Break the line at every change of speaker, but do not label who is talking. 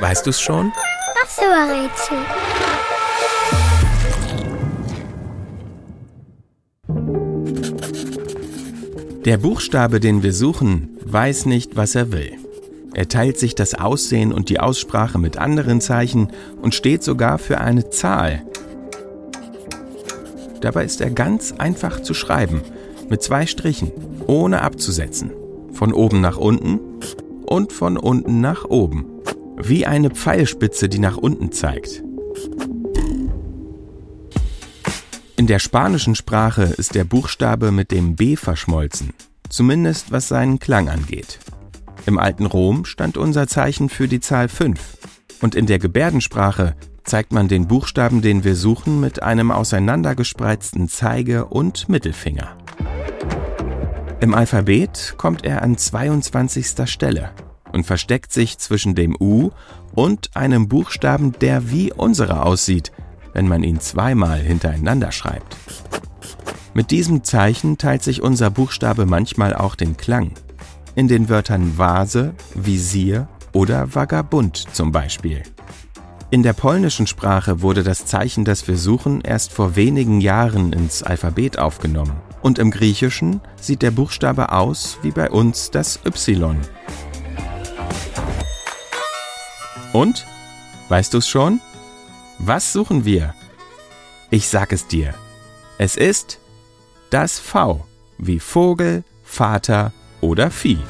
Weißt du's schon?
Das Rätsel.
Der Buchstabe, den wir suchen, weiß nicht, was er will. Er teilt sich das Aussehen und die Aussprache mit anderen Zeichen und steht sogar für eine Zahl. Dabei ist er ganz einfach zu schreiben, mit zwei Strichen, ohne abzusetzen. Von oben nach unten und von unten nach oben. Wie eine Pfeilspitze, die nach unten zeigt. In der spanischen Sprache ist der Buchstabe mit dem B verschmolzen, zumindest was seinen Klang angeht. Im alten Rom stand unser Zeichen für die Zahl 5 und in der Gebärdensprache zeigt man den Buchstaben, den wir suchen, mit einem auseinandergespreizten Zeige- und Mittelfinger. Im Alphabet kommt er an 22. Stelle und versteckt sich zwischen dem U und einem Buchstaben, der wie unsere aussieht, wenn man ihn zweimal hintereinander schreibt. Mit diesem Zeichen teilt sich unser Buchstabe manchmal auch den Klang. In den Wörtern Vase, Visier oder Vagabund zum Beispiel. In der polnischen Sprache wurde das Zeichen, das wir suchen, erst vor wenigen Jahren ins Alphabet aufgenommen. Und im Griechischen sieht der Buchstabe aus wie bei uns das Y. Und? Weißt du's schon? Was suchen wir? Ich sag es dir. Es ist das V wie Vogel, Vater oder Vieh.